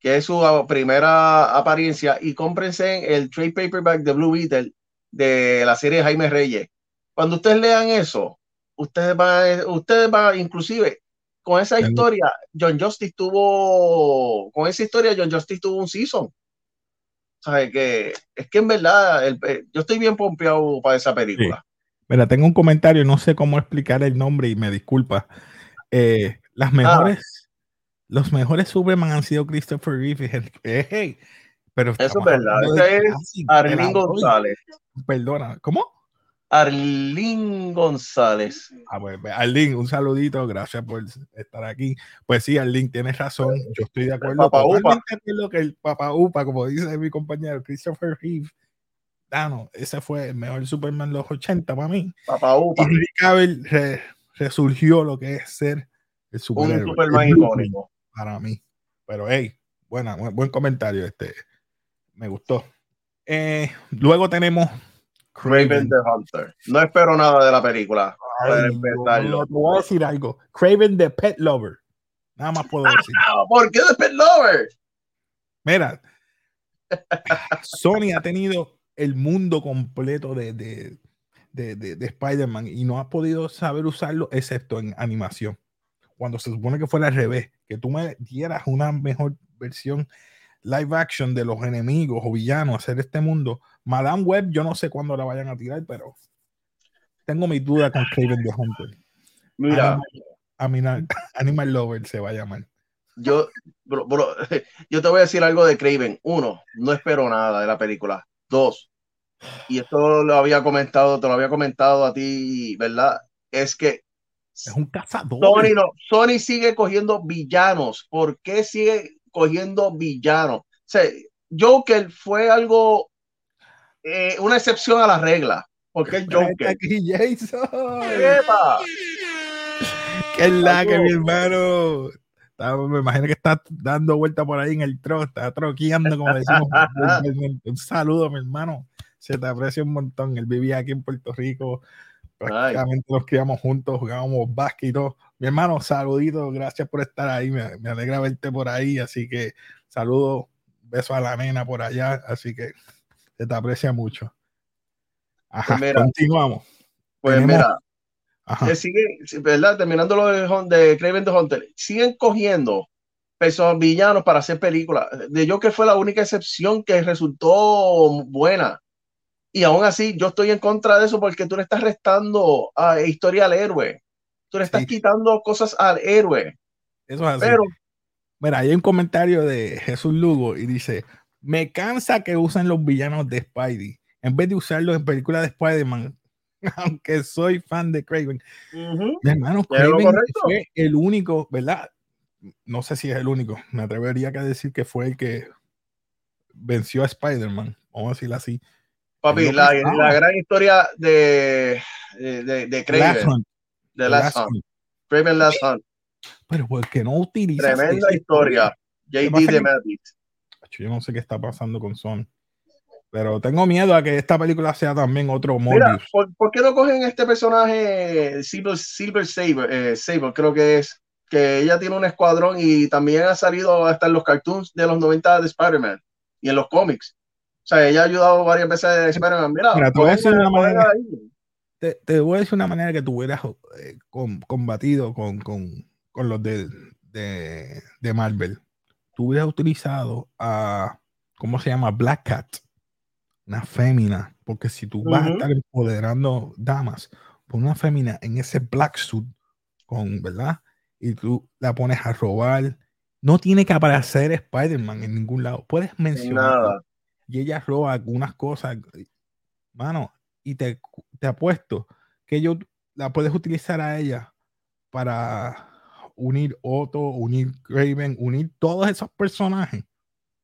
[SPEAKER 2] que es su primera apariencia, y cómprense el trade paperback de Blue Beetle de la serie Jaime Reyes. Cuando ustedes lean eso, ustedes van, ustedes van, inclusive con esa historia, John Justice tuvo, con esa historia, John Justice tuvo un season. O que es que en verdad, eh, yo estoy bien pompeado para esa película.
[SPEAKER 1] Mira, tengo un comentario, no sé cómo explicar el nombre y me disculpa. Eh, las ah. mejores, los mejores Superman han sido Christopher Reeve. pero
[SPEAKER 2] Eso es verdad. Ese es Armin González.
[SPEAKER 1] Perdona, ¿cómo?
[SPEAKER 2] Arlín González.
[SPEAKER 1] Ah, pues, Arlín, un saludito, gracias por estar aquí. Pues sí, Arlín, tienes razón, yo estoy de acuerdo
[SPEAKER 2] Papa
[SPEAKER 1] lo que el Papa Upa, como dice mi compañero Christopher Reeve, Dano, ese fue el mejor Superman de los 80 para mí.
[SPEAKER 2] Papa Upa.
[SPEAKER 1] Y resurgió lo que es ser el superhéroe.
[SPEAKER 2] Un Superman icónico.
[SPEAKER 1] Para mí. Pero hey, buena, buen comentario este. Me gustó. Eh, luego tenemos
[SPEAKER 2] Craven the Hunter. No espero nada de la película.
[SPEAKER 1] no, te voy a decir algo. Craven the Pet Lover. Nada más puedo decir.
[SPEAKER 2] ¿Por qué The Pet Lover?
[SPEAKER 1] Mira, Sony ha tenido el mundo completo de, de, de, de Spider-Man y no ha podido saber usarlo excepto en animación. Cuando se supone que fuera al revés, que tú me dieras una mejor versión live action de los enemigos o villanos hacer este mundo. Madame Web, yo no sé cuándo la vayan a tirar, pero tengo mi duda con Craven the Hunter.
[SPEAKER 2] Mira,
[SPEAKER 1] Animal, *laughs* Animal Lover se va a llamar.
[SPEAKER 2] Yo, *laughs* yo te voy a decir algo de Craven. Uno, no espero nada de la película. Dos, y esto lo había comentado, te lo había comentado a ti, ¿verdad? Es que
[SPEAKER 1] es un cazador.
[SPEAKER 2] Sony, no, Sony sigue cogiendo villanos. ¿Por qué sigue cogiendo villanos? O sea, Joker fue algo, eh, una excepción a la regla. Porque es Joker.
[SPEAKER 1] Aquí, Jason. ¡Qué la que mi hermano! me imagino que está dando vuelta por ahí en el tro, está troqueando, como decimos. un saludo, mi hermano. Se te aprecia un montón. Él vivía aquí en Puerto Rico. Prácticamente nos criamos juntos, jugábamos básquet y todo. Mi hermano, saludito, gracias por estar ahí. Me, me alegra verte por ahí. Así que saludo, beso a la nena por allá. Así que se te aprecia mucho. Ajá, pues continuamos.
[SPEAKER 2] Pues mira, sigue, ¿verdad? Terminando lo de, de Craven the Hunter, siguen cogiendo personas villanos para hacer películas. De yo que fue la única excepción que resultó buena. Y aún así, yo estoy en contra de eso porque tú le estás restando a historia al héroe. Tú le estás quitando cosas al héroe.
[SPEAKER 1] Eso es así. Pero, Mira, hay un comentario de Jesús Lugo y dice: Me cansa que usen los villanos de Spidey en vez de usarlos en películas de Spider-Man *laughs* aunque soy fan de Craven. Mi hermano Craven fue el único, ¿verdad? No sé si es el único. Me atrevería a decir que fue el que venció a Spider-Man. Vamos a decirlo así.
[SPEAKER 2] Papi, la, la, gran historia de, de, de Craven. De Last, Hunt. Craven Last Hunt.
[SPEAKER 1] Pero porque no utiliza.
[SPEAKER 2] Tremenda historia. JD de Magic.
[SPEAKER 1] Yo no sé qué está pasando con Sony. Pero tengo miedo a que esta película sea también otro Mira,
[SPEAKER 2] ¿por, qué no cogen este personaje Silver, Silver Saber, eh, Saber, creo que es, que ella tiene un escuadrón y también ha salido hasta en los cartoons de los 90 de Spider-Man y en los cómics. O sea, ella ha ayudado varias veces a Spider-Man. Mira,
[SPEAKER 1] te, voy a decir una manera, te, voy a decir una manera que tú hubieras eh, combatido con, con, con los de, de, de Marvel. Tú hubieras utilizado a, ¿cómo se llama? Black Cat una fémina, porque si tú vas a estar empoderando damas, pon una fémina en ese black suit, con, ¿verdad? Y tú la pones a robar. No tiene que aparecer Spider-Man en ningún lado. Puedes mencionar. Y ella roba algunas cosas. Mano, y te, te apuesto que yo la puedes utilizar a ella para unir Otto, unir Craven, unir todos esos personajes.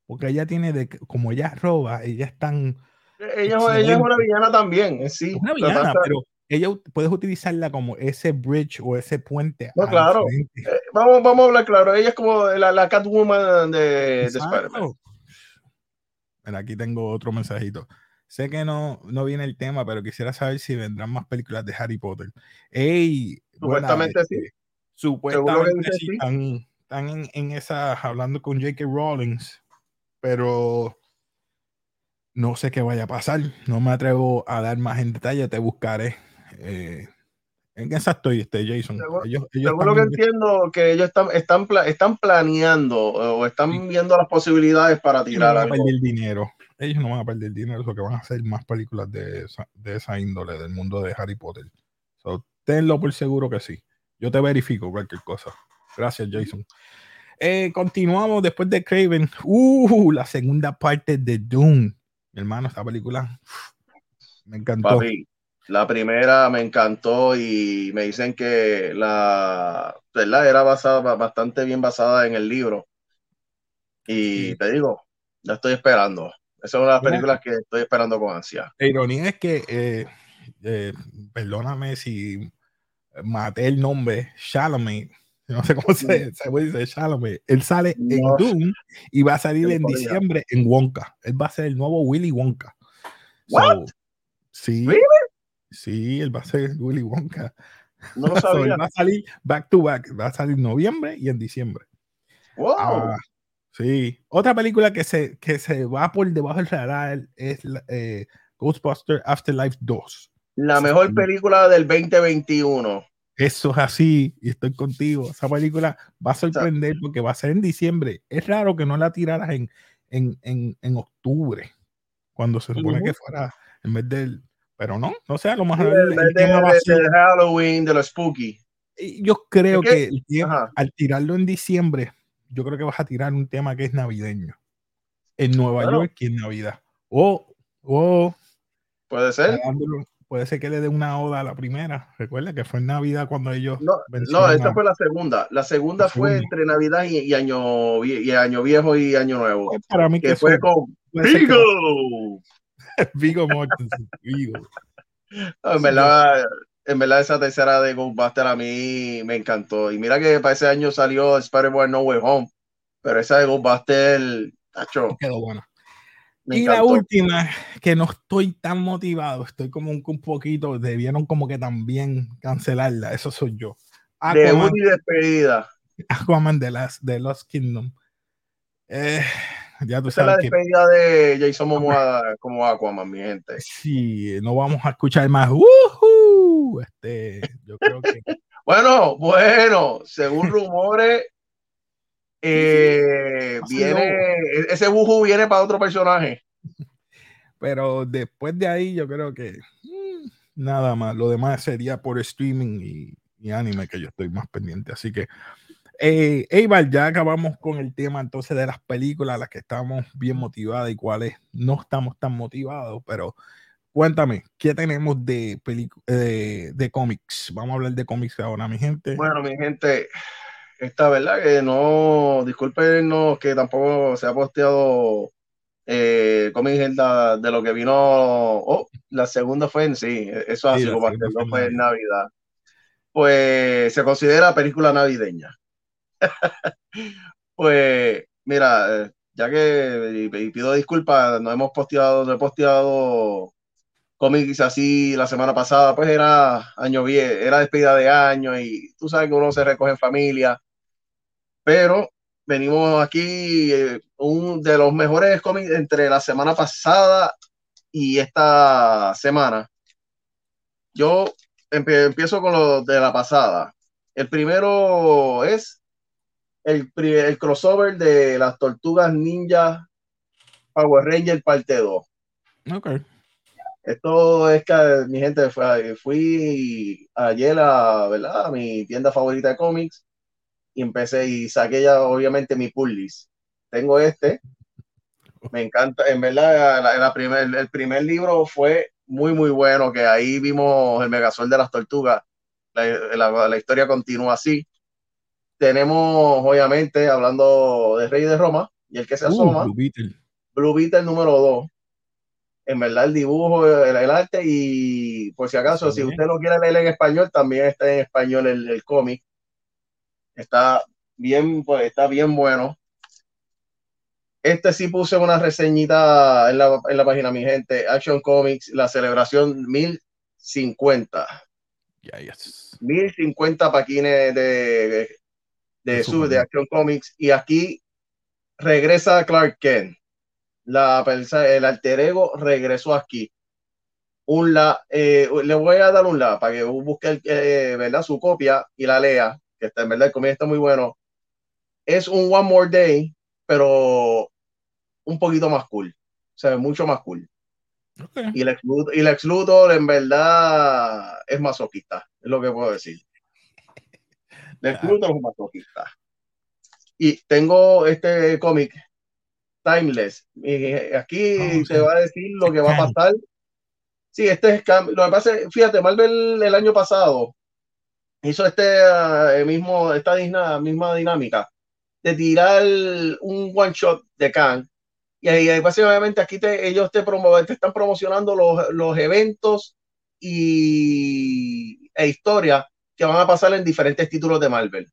[SPEAKER 1] Porque ella tiene de, como ella roba, ella es tan
[SPEAKER 2] ella, ella, es una villana también, eh, sí.
[SPEAKER 1] Una villana, pero ella puedes utilizarla como ese bridge o ese puente.
[SPEAKER 2] No, claro. Eh, vamos, vamos a hablar claro. Ella es como la, la Catwoman de, de Spider-Man.
[SPEAKER 1] aquí tengo otro mensajito. Sé que no, no viene el tema, pero quisiera saber si vendrán más películas de Harry Potter. Ey,
[SPEAKER 2] supuestamente sí.
[SPEAKER 1] Supuestamente sí. Están, están en, en esa hablando con J.K. Rawlings, pero no sé qué vaya a pasar. No me atrevo a dar más en detalle. Te buscaré. Eh, en esa estoy, este, Jason.
[SPEAKER 2] Según, lo que entiendo, que ellos están, están, están planeando o están viendo las posibilidades para tirar.
[SPEAKER 1] No van a perder dinero. Ellos no van a perder dinero, lo que van a hacer más películas de esa, de esa índole, del mundo de Harry Potter. tenlo por seguro que sí. Yo te verifico cualquier cosa. Gracias, Jason. Eh, continuamos después de Craven. Uh, la segunda parte de Doom hermano, esta película me encantó.
[SPEAKER 2] la primera me encantó y me dicen que la ¿verdad? era basada, bastante bien basada en el libro. Y te digo, ya estoy esperando. Esa es una de las películas que estoy esperando con ansia.
[SPEAKER 1] La ironía es que, eh, eh, perdóname si maté el nombre, Chalamet, no sé cómo se, se dice Chalamet. Él sale en Doom y va a salir en diciembre en Wonka. Él va a ser el nuevo Willy Wonka. sí. Sí, él va a ser Willy Wonka.
[SPEAKER 2] No lo *laughs* sabía.
[SPEAKER 1] va a salir back to back. Va a salir en noviembre y en diciembre.
[SPEAKER 2] Wow. Ah,
[SPEAKER 1] sí. Otra película que se, que se va por debajo del radar es eh, Ghostbusters Afterlife 2.
[SPEAKER 2] La mejor película del 2021.
[SPEAKER 1] Eso es así, y estoy contigo. Esa película va a sorprender porque va a ser en diciembre. Es raro que no la tiraras en, en, en, octubre, cuando se supone que fuera en vez del. Pero no, no sé, a lo
[SPEAKER 2] en vez de, Halloween, de los spooky.
[SPEAKER 1] Yo creo que, al tirarlo en diciembre, yo creo que vas a tirar un tema que es navideño. En Nueva York y en Navidad. O, o
[SPEAKER 2] Puede ser.
[SPEAKER 1] Puede ser que le dé una oda a la primera. Recuerda que fue en Navidad cuando ellos.
[SPEAKER 2] No, no esta fue la segunda. La segunda fue entre Navidad y, año, y Año Viejo y Año Nuevo.
[SPEAKER 1] Pues para mí que, fue con
[SPEAKER 2] Vigo. *laughs*
[SPEAKER 1] Vigo Mortensen. Vigo.
[SPEAKER 2] en verdad, en verdad, esa tercera de Ghostbuster a mí me encantó. Y mira que para ese año salió Spider-Man No Way Home. Pero esa de Ghostbuster, tacho.
[SPEAKER 1] Quedó buena y la última, que no estoy tan motivado, estoy como un, poquito, debieron como que también cancelarla, eso soy yo.
[SPEAKER 2] Aquaman, de despedida.
[SPEAKER 1] Aquaman de, las, de Lost Kingdom. Eh, ya tú
[SPEAKER 2] sabes. la despedida de Jason Momoa como Aquaman, mi gente.
[SPEAKER 1] Sí, no vamos a escuchar más. ¡Woohoo! Este, yo creo que. *laughs*
[SPEAKER 2] bueno, bueno, según rumores, eh, viene, e-, ese buju viene para otro personaje. *laughs*
[SPEAKER 1] Pero después de ahí, yo creo que mm, nada más. Lo demás sería por streaming y, anime que yo estoy más pendiente. Así que, eh, Eibar, ya acabamos con el tema entonces de las películas, las que estamos bien motivadas y cuáles no estamos tan motivados. Pero cuéntame, ¿qué tenemos de, de, de cómics? Vamos a hablar de cómics ahora, mi gente.
[SPEAKER 2] Bueno, mi gente, esta verdad que no, disculpen que tampoco se ha posteado eh, de lo que vino, oh, la segunda fue en sí, eso así como no fue en Navidad. Pues se considera película navideña. *laughs* pues mira, ya que y, pido disculpas, no hemos posteado, no he posteado cómics así la semana pasada, pues era año bien, era despedida de año y tú sabes que uno se recoge en familia pero venimos aquí, eh, un de los mejores cómics entre la semana pasada y esta semana. Yo empiezo con lo de la pasada. El primero es el, el crossover de las tortugas ninja Power Ranger parte 2.
[SPEAKER 1] Ok.
[SPEAKER 2] Esto es que mi gente fui ayer a, ¿verdad? a mi tienda favorita de cómics y empecé y saqué ya obviamente mi pull list. Tengo este, me encanta, en verdad la, primer, el primer libro fue muy muy bueno, que ahí vimos el Megasol de las Tortugas, la, la, historia continúa así. Tenemos obviamente hablando de Rey de Roma y el que se uh, asoma, Blue Beetle. Blue Beetle número 2 en verdad el dibujo, el, arte y por si acaso, si usted lo quiere leer en español, también está en español el, el cómic. Está bien, pues, está bien bueno. Este sí puse una reseñita en la, en la página, mi gente. Action Comics, la celebración 1050.
[SPEAKER 1] Yeah, yes.
[SPEAKER 2] 1050 paquines de, de, de, de Action Comics. Y aquí regresa Clark Kent. La, el alter ego regresó aquí. Un la, eh, le voy a dar un la para que busque eh, ¿verdad? su copia y la lea que está, en verdad el cómic está muy bueno. Es un One More Day, pero un poquito más cool. O sea, mucho más cool. Y, el Luthor, y Luthor en verdad es masoquista, es lo que puedo decir. Lex Luthor es masoquista. Y tengo este cómic, Timeless. Y aquí se va a decir lo que va a pasar. Sí, este es lo que pasa, fíjate, Marvel el año pasado hizo este eh, mismo, esta misma dinámica de tirar un one shot de Khan. Y ahí, básicamente aquí te, ellos te, promueven, te están promocionando los, los eventos y, e historias que van a pasar en diferentes títulos de Marvel.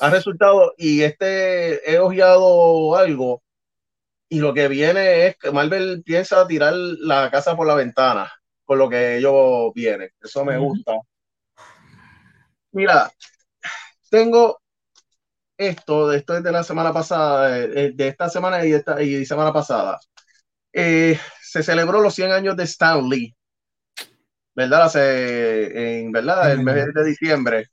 [SPEAKER 2] Ha resultado, y este he ojeado algo, y lo que viene es que Marvel piensa tirar la casa por la ventana, con lo que ellos vienen. Eso me gusta. Mira, tengo esto, esto es de la semana pasada, de, esta semana y, esta, y semana pasada. Eh, se celebró los 100 años de Stan Lee, ¿verdad? Hace, en, ¿verdad? El mes de diciembre.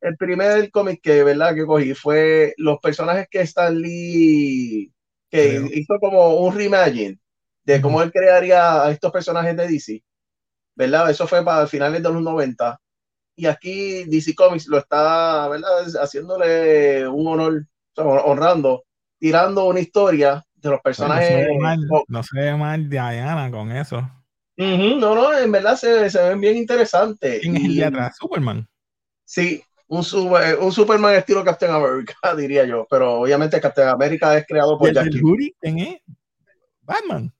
[SPEAKER 2] El primer cómic que, ¿verdad? Que cogí fue los personajes que Stan Lee que hizo como un reimagine de cómo él crearía a estos personajes de DC, ¿verdad? Eso fue para finales de los 90 y aquí DC Comics lo está, ¿verdad? Haciéndole un honor, honrando, tirando una historia de los personajes.
[SPEAKER 1] No se ve mal, Diana con eso.
[SPEAKER 2] no, no, en verdad se, se ven bien interesantes.
[SPEAKER 1] ¿Quién es el de atrás? Superman.
[SPEAKER 2] Sí, un, super, un Superman estilo Captain America, *laughs* diría yo. Pero obviamente Captain America es creado por
[SPEAKER 1] Jack Kirby. ¿Quién es? Batman.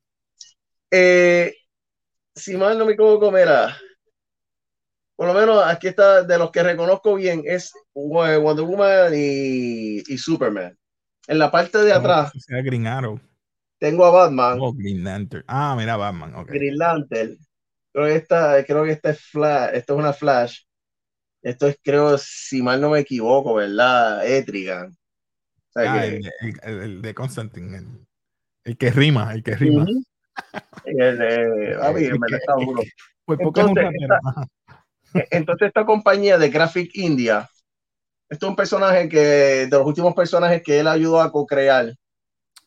[SPEAKER 2] Eh, si mal no me equivoco, mira, por lo menos aquí está, de los que reconozco bien, es Wonder Woman y, y Superman. En la parte de atrás.
[SPEAKER 1] Green Arrow.
[SPEAKER 2] Tengo a Batman.
[SPEAKER 1] Oh, Green Lantern. Ah, mira, Batman. Okay.
[SPEAKER 2] Green Lantern. Creo que esta, creo que esta es Flash. Esto es una Flash. Esto es, creo, si mal no me equivoco, ¿verdad? Etrigan.
[SPEAKER 1] ah, el, el, de Constantine. El, que rima, el que rima.
[SPEAKER 2] el de, a mí, me está duro. Pues entonces, esta, entonces, esta compañía de Graphic India, esto es un personaje que, de los últimos personajes que él ayudó a co-crear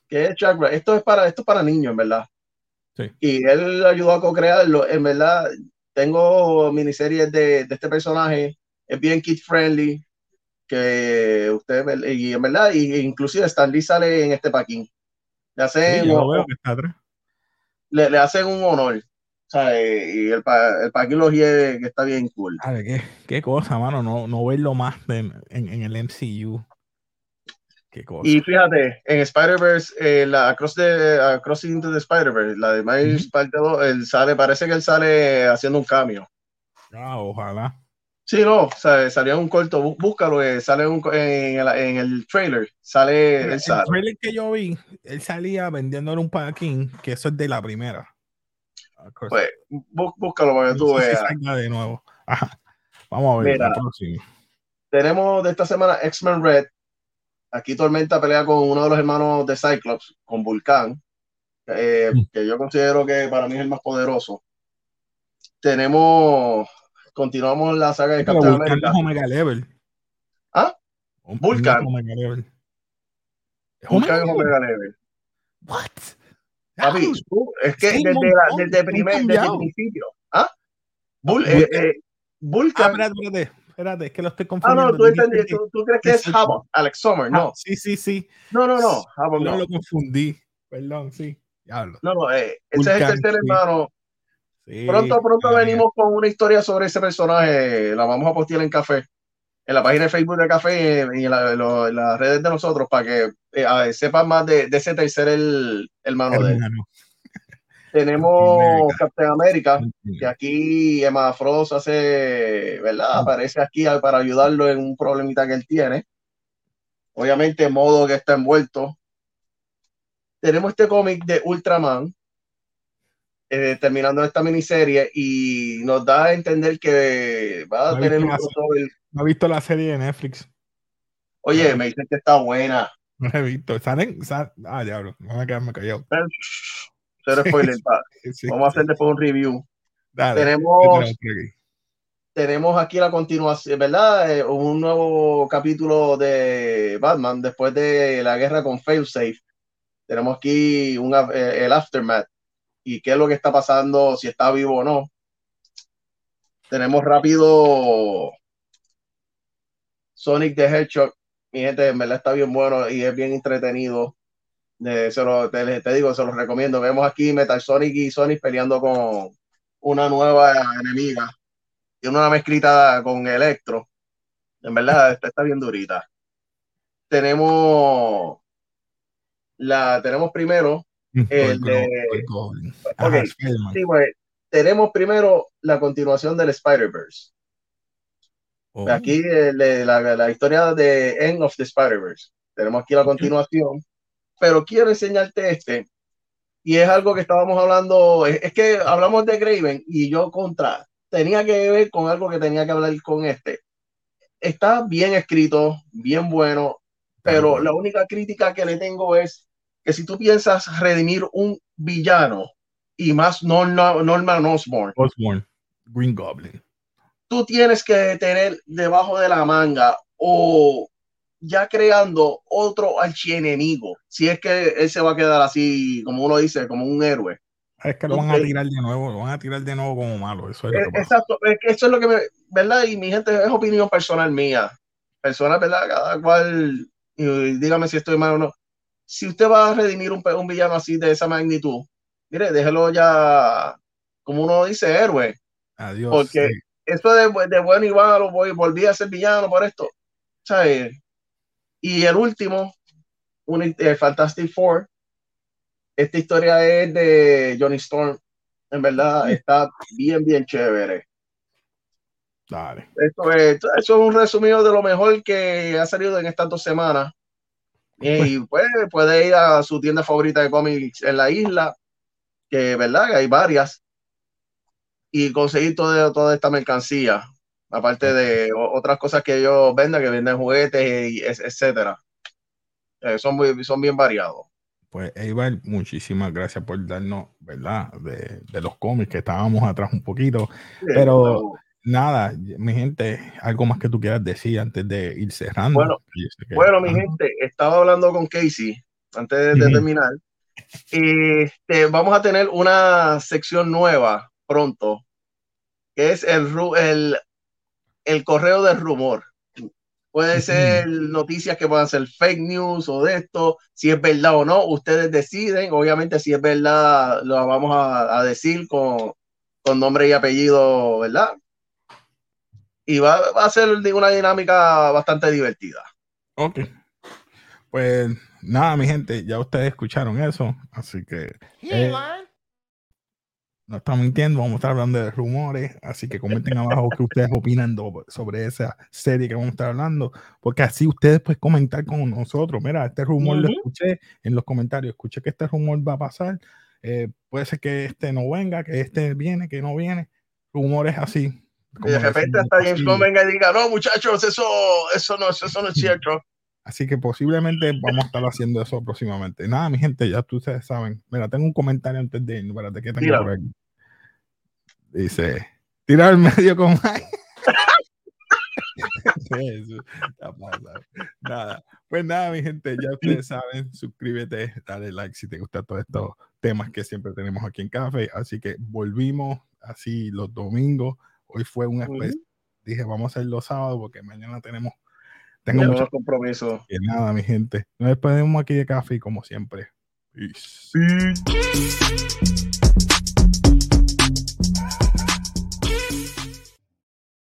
[SPEAKER 2] que es Chakra. Esto es para, esto para niños, en verdad. Sí. Y él ayudó a co-crearlo. En verdad, tengo miniseries de, de, este personaje. Es bien kid friendly. Que usted, y en verdad, y, inclusive Stan Lee sale en este paquín. Le hacen, sí, un, le, le, hacen un honor. Sea, y el, el paquín lo que está bien cool.
[SPEAKER 1] A ver, qué, qué cosa, mano, no, no verlo más en, en el MCU.
[SPEAKER 2] Y fíjate, en Spider-Verse, eh, la Across, the, Across into the Spider-Verse, la de Miles uh -huh. él sale, parece que él sale haciendo un cambio.
[SPEAKER 1] Ah, ojalá.
[SPEAKER 2] Sí, no, sea, salía un corto, búscalo, eh, sale un, en, el, en, el, trailer, sale
[SPEAKER 1] el, el trailer que yo vi, él salía vendiéndole un paquín, que eso es de la primera.
[SPEAKER 2] Pues, búscalo para que tú veas.
[SPEAKER 1] de nuevo. Ajá. Vamos a ver. Mira,
[SPEAKER 2] tenemos de esta semana X-Men Red, Aquí Tormenta pelea con uno de los hermanos de Cyclops, con Vulcan, eh, mm. que yo considero que para mí es el más poderoso. Tenemos, continuamos la saga de Captain America.
[SPEAKER 1] Es Omega Level.
[SPEAKER 2] ¿Ah? Vulcan. Omega Level. Vulcan es Omega Level.
[SPEAKER 1] What?
[SPEAKER 2] Papi, es que desde, la, desde, primer, desde el principio. ¿Ah? Bul, eh, eh, Vulcan.
[SPEAKER 1] Ah, espérate, espérate espérate, es que lo estoy confundiendo.
[SPEAKER 2] Ah, no, tú, entendí, tú, tú crees que es Havok, Alex Sommer, no. Ah,
[SPEAKER 1] sí, sí, sí.
[SPEAKER 2] No, no, no,
[SPEAKER 1] Havok no. lo confundí, perdón, sí.
[SPEAKER 2] Diablo. No, no, eh, ese es el tercer hermano. Sí, pronto, pronto venimos con una historia sobre ese personaje, la vamos a postear en Café, en la página de Facebook de Café y en, la, en las redes de nosotros para que eh, sepan más de, de, ese tercer el, hermano, de él. *laughs* Tenemos Captain America, que aquí Emma Frost hace, ¿verdad? Aparece aquí para ayudarlo en un problemita que él tiene. Obviamente, modo que está envuelto. Tenemos este cómic de Ultraman, eh, terminando esta miniserie, y nos da a entender que va a tener un
[SPEAKER 1] crossover. No he visto la serie de Netflix.
[SPEAKER 2] Oye, me dicen que está buena.
[SPEAKER 1] No he visto. ¿Salen? Ah, diablo, no me quedarme callado.
[SPEAKER 2] spoiler. *laughs* Vamos a hacer después un review. tenemos, tenemos aquí la continuación, ¿verdad? Eh, un nuevo capítulo de Batman después de la guerra con Failsafe. Tenemos aquí eh, el aftermath y qué es lo que está pasando, si está vivo o no. Tenemos rápido Sonic the Hedgehog. Mi gente, en verdad está bien bueno y es bien entretenido te, digo, se los recomiendo. Vemos aquí Metal Sonic y Sonic peleando con una nueva enemiga. Tiene una mezclita con Electro. En verdad, esta está bien durita. Tenemos la, tenemos primero el de. Pues, tenemos primero la continuación del Spider-Verse. Oh. Aquí la, la, historia de End of the Spider-Verse. Tenemos aquí la continuación pero quiero enseñarte este. Y es algo que estábamos hablando, es, que hablamos de Graven y yo contra, tenía que ver con algo que tenía que hablar con este. Está bien escrito, bien bueno, pero la única crítica que le tengo es que si tú piensas redimir un villano y más Norman, Osborn,
[SPEAKER 1] Osborn, Green Goblin,
[SPEAKER 2] tú tienes que tener debajo de la manga o ya creando otro archienemigo. Si es que él se va a quedar así, como uno dice, como un héroe.
[SPEAKER 1] Es que lo van a tirar de nuevo, lo van a tirar de nuevo como malo. Eso es
[SPEAKER 2] lo que Exacto, es que eso es lo que me, ¿verdad? Y mi gente, es opinión personal mía. Personal, ¿verdad? Cada cual, dígame si estoy mal o no. Si usted va a redimir un, un villano así de esa magnitud, mire, déjelo ya como uno dice, héroe.
[SPEAKER 1] Adiós.
[SPEAKER 2] Porque eso de, de bueno y malo, voy, volví a ser villano por esto. ¿sabes? Y el último, un, eh, Fantastic Four. Esta historia es de Johnny Storm. En verdad, está bien, bien chévere.
[SPEAKER 1] Dale.
[SPEAKER 2] Esto es, eso es un resumido de lo mejor que ha salido en estas dos semanas. Y pues puede ir a su tienda favorita de cómics en la isla, que verdad que hay varias, y conseguir toda, toda esta mercancía, aparte de otras cosas que ellos venden, que venden juguetes, y etcétera. Eh, son, muy, son bien variados.
[SPEAKER 1] Pues Eibar, muchísimas gracias por darnos, ¿verdad? De, de los cómics que estábamos atrás un poquito,
[SPEAKER 2] Sí,
[SPEAKER 1] pero. Nada, mi gente, algo más que tú quieras decir antes de ir cerrando.
[SPEAKER 2] Bueno,
[SPEAKER 1] que-
[SPEAKER 2] Bueno, mi gente, estaba hablando con Casey antes de, terminar. Este, vamos a tener una sección nueva pronto, que es el, el, el correo del rumor. Puede ser noticias que puedan ser fake news o de esto, si es verdad o no, ustedes deciden. Obviamente, si es verdad, lo vamos a, a decir con, con nombre y apellido, ¿verdad? Y va, va a ser una dinámica bastante divertida.
[SPEAKER 1] Ok. Pues nada, mi gente, ya ustedes escucharon eso, así que eh, no estamos mintiendo, vamos a estar hablando de rumores, así que comenten abajo qué ustedes opinan sobre esa serie que vamos a estar hablando, porque así ustedes pueden comentar con nosotros, mira, este rumor lo escuché en los comentarios, escuché que este rumor va a pasar, eh, puede ser que este no venga, que este viene, que no viene, rumores así.
[SPEAKER 2] Y de repente hasta James. Gunn venga y diga, no, muchachos, eso, eso no, eso no es cierto.
[SPEAKER 1] Así que posiblemente vamos a estar haciendo eso próximamente. Nada, mi gente, ya ustedes saben. Mira, tengo un comentario antes de irnos. Espérate, que tengo por aquí. Dice, tira al medio con *laughs* Mike. Eso. Nada, pues nada, mi gente, ya ustedes saben, suscríbete, dale like si te gustan todos estos temas que siempre tenemos aquí en Café. Así que volvimos así los domingos. Hoy fue un especial. Dije, vamos a hacer los sábados porque mañana tenemos. Tengo mucho
[SPEAKER 2] unos compromisos.
[SPEAKER 1] que nada, mi gente. Nos despedimos aquí de café como siempre. Peace.